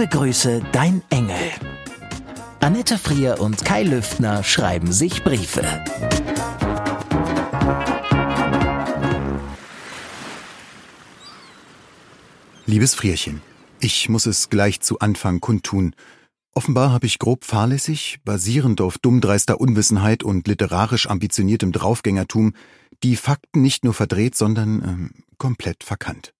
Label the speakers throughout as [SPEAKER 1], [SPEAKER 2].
[SPEAKER 1] Liebe Grüße, dein Engel. Annette Frier und Kai Lüftner schreiben sich Briefe.
[SPEAKER 2] Liebes Frierchen, ich muss es gleich zu Anfang kundtun. Offenbar habe ich grob fahrlässig, basierend auf dummdreister Unwissenheit und literarisch ambitioniertem Draufgängertum, die Fakten nicht nur verdreht, sondern ähm, komplett verkannt.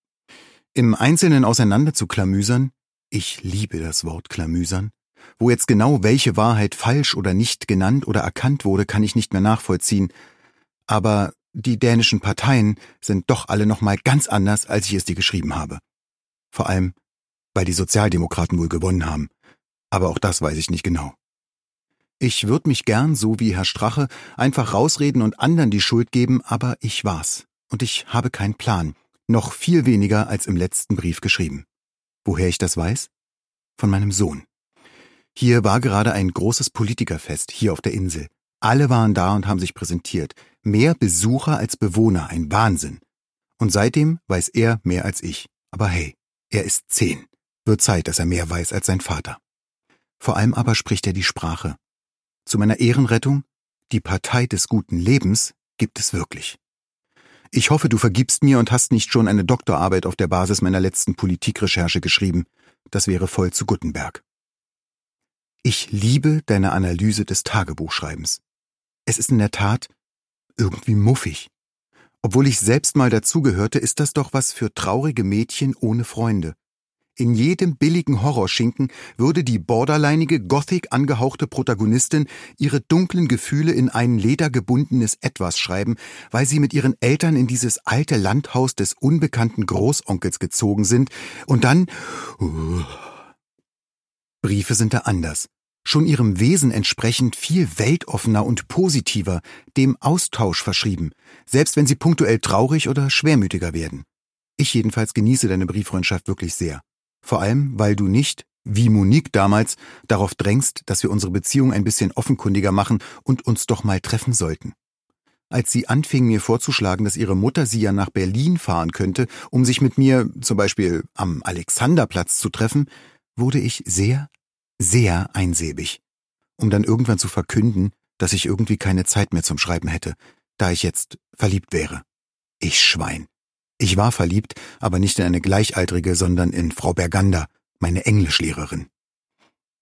[SPEAKER 2] Im Einzelnen auseinander zu klamüsern, ich liebe das Wort klamüsern, wo jetzt genau welche Wahrheit falsch oder nicht genannt oder erkannt wurde, kann ich nicht mehr nachvollziehen. Aber die dänischen Parteien sind doch alle nochmal ganz anders, als ich es dir geschrieben habe. Vor allem, weil die Sozialdemokraten wohl gewonnen haben. Aber auch das weiß ich nicht genau. Ich würde mich gern, so wie Herr Strache, einfach rausreden und anderen die Schuld geben, aber ich war's. Und ich habe keinen Plan. Noch viel weniger als im letzten Brief geschrieben. Woher ich das weiß? Von meinem Sohn. Hier war gerade ein großes Politikerfest, hier auf der Insel. Alle waren da und haben sich präsentiert. Mehr Besucher als Bewohner, ein Wahnsinn. Und seitdem weiß er mehr als ich. Aber hey, er ist zehn. Wird Zeit, dass er mehr weiß als sein Vater. Vor allem aber spricht er die Sprache. Zu meiner Ehrenrettung, die Partei des guten Lebens gibt es wirklich. Ich hoffe, du vergibst mir und hast nicht schon eine Doktorarbeit auf der Basis meiner letzten Politikrecherche geschrieben. Das wäre voll zu Guttenberg. Ich liebe deine Analyse des Tagebuchschreibens. Es ist in der Tat irgendwie muffig. Obwohl ich selbst mal dazugehörte, ist das doch was für traurige Mädchen ohne Freunde. In jedem billigen Horrorschinken würde die borderlinige, gothic angehauchte Protagonistin ihre dunklen Gefühle in ein ledergebundenes Etwas schreiben, weil sie mit ihren Eltern in dieses alte Landhaus des unbekannten Großonkels gezogen sind und dann... Uh, Briefe sind da anders. Schon ihrem Wesen entsprechend viel weltoffener und positiver, dem Austausch verschrieben, selbst wenn sie punktuell traurig oder schwermütiger werden. Ich jedenfalls genieße deine Brieffreundschaft wirklich sehr. Vor allem, weil du nicht, wie Monique damals, darauf drängst, dass wir unsere Beziehung ein bisschen offenkundiger machen und uns doch mal treffen sollten. Als sie anfing, mir vorzuschlagen, dass ihre Mutter sie ja nach Berlin fahren könnte, um sich mit mir zum Beispiel am Alexanderplatz zu treffen, wurde ich sehr, sehr einsäbig, um dann irgendwann zu verkünden, dass ich irgendwie keine Zeit mehr zum Schreiben hätte, da ich jetzt verliebt wäre. Ich Schwein. Ich war verliebt, aber nicht in eine Gleichaltrige, sondern in Frau Bergander, meine Englischlehrerin.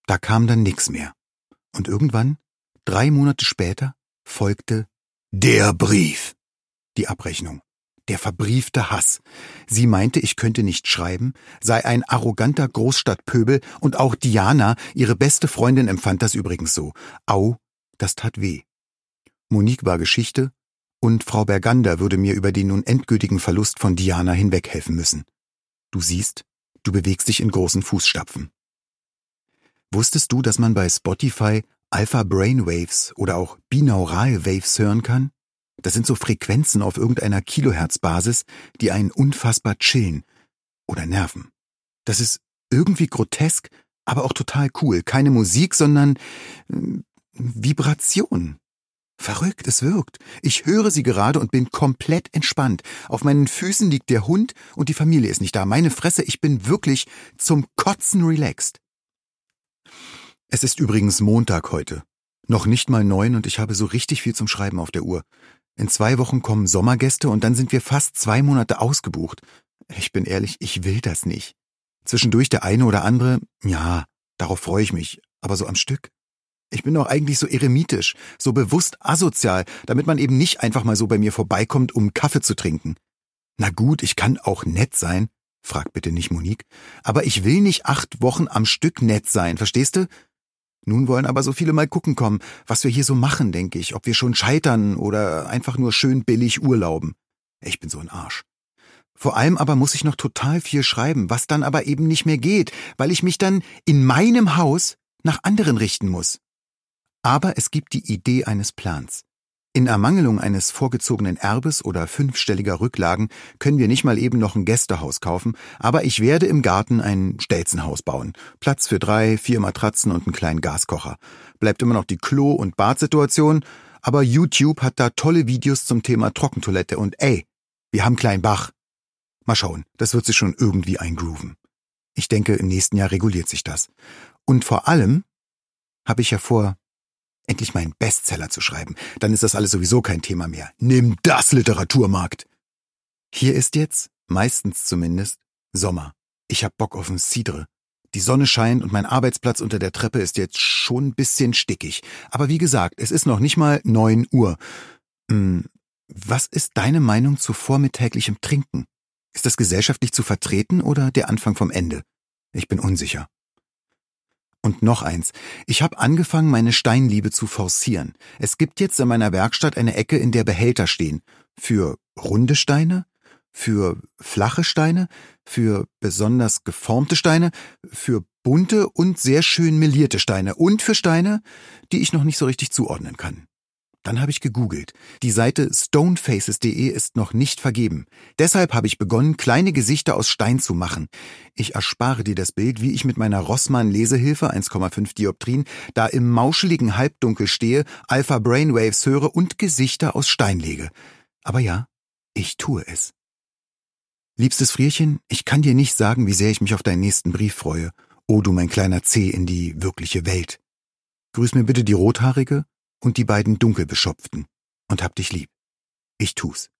[SPEAKER 2] Da kam dann nix mehr. Und irgendwann, drei Monate später, folgte der Brief. Die Abrechnung. Der verbriefte Hass. Sie meinte, ich könnte nicht schreiben, sei ein arroganter Großstadtpöbel und auch Diana, ihre beste Freundin, empfand das übrigens so. Au, das tat weh. Monique war Geschichte und Frau Bergander würde mir über den nun endgültigen Verlust von Diana hinweghelfen müssen. Du siehst, du bewegst dich in großen Fußstapfen. Wusstest du, dass man bei Spotify Alpha Brainwaves oder auch Binaural Waves hören kann? Das sind so Frequenzen auf irgendeiner Kilohertz-Basis, die einen unfassbar chillen oder nerven. Das ist irgendwie grotesk, aber auch total cool. Keine Musik, sondern äh, Vibration. Verrückt, es wirkt. Ich höre sie gerade und bin komplett entspannt. Auf meinen Füßen liegt der Hund und die Familie ist nicht da. Meine Fresse, ich bin wirklich zum Kotzen relaxed. Es ist übrigens Montag heute. Noch nicht mal neun und ich habe so richtig viel zum Schreiben auf der Uhr. In zwei Wochen kommen Sommergäste und dann sind wir fast zwei Monate ausgebucht. Ich bin ehrlich, ich will das nicht. Zwischendurch der eine oder andere, ja, darauf freue ich mich, aber so am Stück. Ich bin doch eigentlich so eremitisch, so bewusst asozial, damit man eben nicht einfach mal so bei mir vorbeikommt, um Kaffee zu trinken. Na gut, ich kann auch nett sein, frag bitte nicht Monique, aber ich will nicht acht Wochen am Stück nett sein, verstehst du? Nun wollen aber so viele mal gucken kommen, was wir hier so machen, denke ich, ob wir schon scheitern oder einfach nur schön billig urlauben. Ich bin so ein Arsch. Vor allem aber muss ich noch total viel schreiben, was dann aber eben nicht mehr geht, weil ich mich dann in meinem Haus nach anderen richten muss. Aber es gibt die Idee eines Plans. In Ermangelung eines vorgezogenen Erbes oder fünfstelliger Rücklagen können wir nicht mal eben noch ein Gästehaus kaufen, aber ich werde im Garten ein Stelzenhaus bauen. Platz für drei, vier Matratzen und einen kleinen Gaskocher. Bleibt immer noch die Klo- und Badsituation, aber YouTube hat da tolle Videos zum Thema Trockentoilette und ey, wir haben kleinen Bach. Mal schauen, das wird sich schon irgendwie eingrooven. Ich denke, im nächsten Jahr reguliert sich das. Und vor allem habe ich ja vor, endlich meinen Bestseller zu schreiben. Dann ist das alles sowieso kein Thema mehr. Nimm das Literaturmarkt! Hier ist jetzt, meistens zumindest, Sommer. Ich hab Bock auf ein Cidre. Die Sonne scheint und mein Arbeitsplatz unter der Treppe ist jetzt schon ein bisschen stickig. Aber wie gesagt, es ist noch nicht mal neun Uhr. Hm, was ist deine Meinung zu vormittäglichem Trinken? Ist das gesellschaftlich zu vertreten oder der Anfang vom Ende? Ich bin unsicher. Und noch eins. Ich habe angefangen, meine Steinliebe zu forcieren. Es gibt jetzt in meiner Werkstatt eine Ecke, in der Behälter stehen. Für runde Steine, für flache Steine, für besonders geformte Steine, für bunte und sehr schön melierte Steine und für Steine, die ich noch nicht so richtig zuordnen kann. Dann habe ich gegoogelt. Die Seite stonefaces.de ist noch nicht vergeben. Deshalb habe ich begonnen, kleine Gesichter aus Stein zu machen. Ich erspare dir das Bild, wie ich mit meiner Rossmann Lesehilfe 1,5 Dioptrien da im mauscheligen Halbdunkel stehe, Alpha Brainwaves höre und Gesichter aus Stein lege. Aber ja, ich tue es. Liebstes Frierchen, ich kann dir nicht sagen, wie sehr ich mich auf deinen nächsten Brief freue. O du mein kleiner Zeh in die wirkliche Welt. Grüß mir bitte die Rothaarige und die beiden Dunkelbeschopften und hab dich lieb. Ich tu's.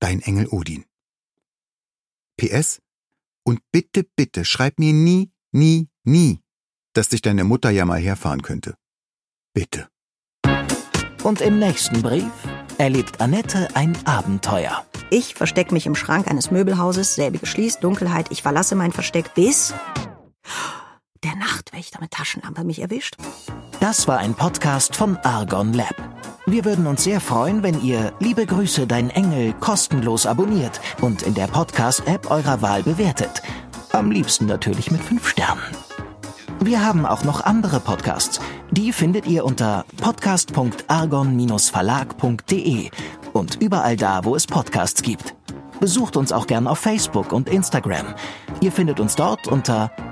[SPEAKER 2] Dein Engel Odin. PS und bitte, bitte schreib mir nie, nie, nie, dass dich deine Mutter ja mal herfahren könnte. Bitte.
[SPEAKER 1] Und im nächsten Brief erlebt Annette ein Abenteuer.
[SPEAKER 3] Ich verstecke mich im Schrank eines Möbelhauses, selbige schließt, Dunkelheit, ich verlasse mein Versteck, bis der Nachtwächter mit Taschenlampe mich erwischt.
[SPEAKER 1] Das war ein Podcast von Argon Lab. Wir würden uns sehr freuen, wenn ihr Liebe Grüße, dein Engel kostenlos abonniert und in der Podcast-App eurer Wahl bewertet. Am liebsten natürlich mit fünf Sternen. Wir haben auch noch andere Podcasts. Die findet ihr unter podcast.argon-verlag.de und überall da, wo es Podcasts gibt. Besucht uns auch gern auf Facebook und Instagram. Ihr findet uns dort unter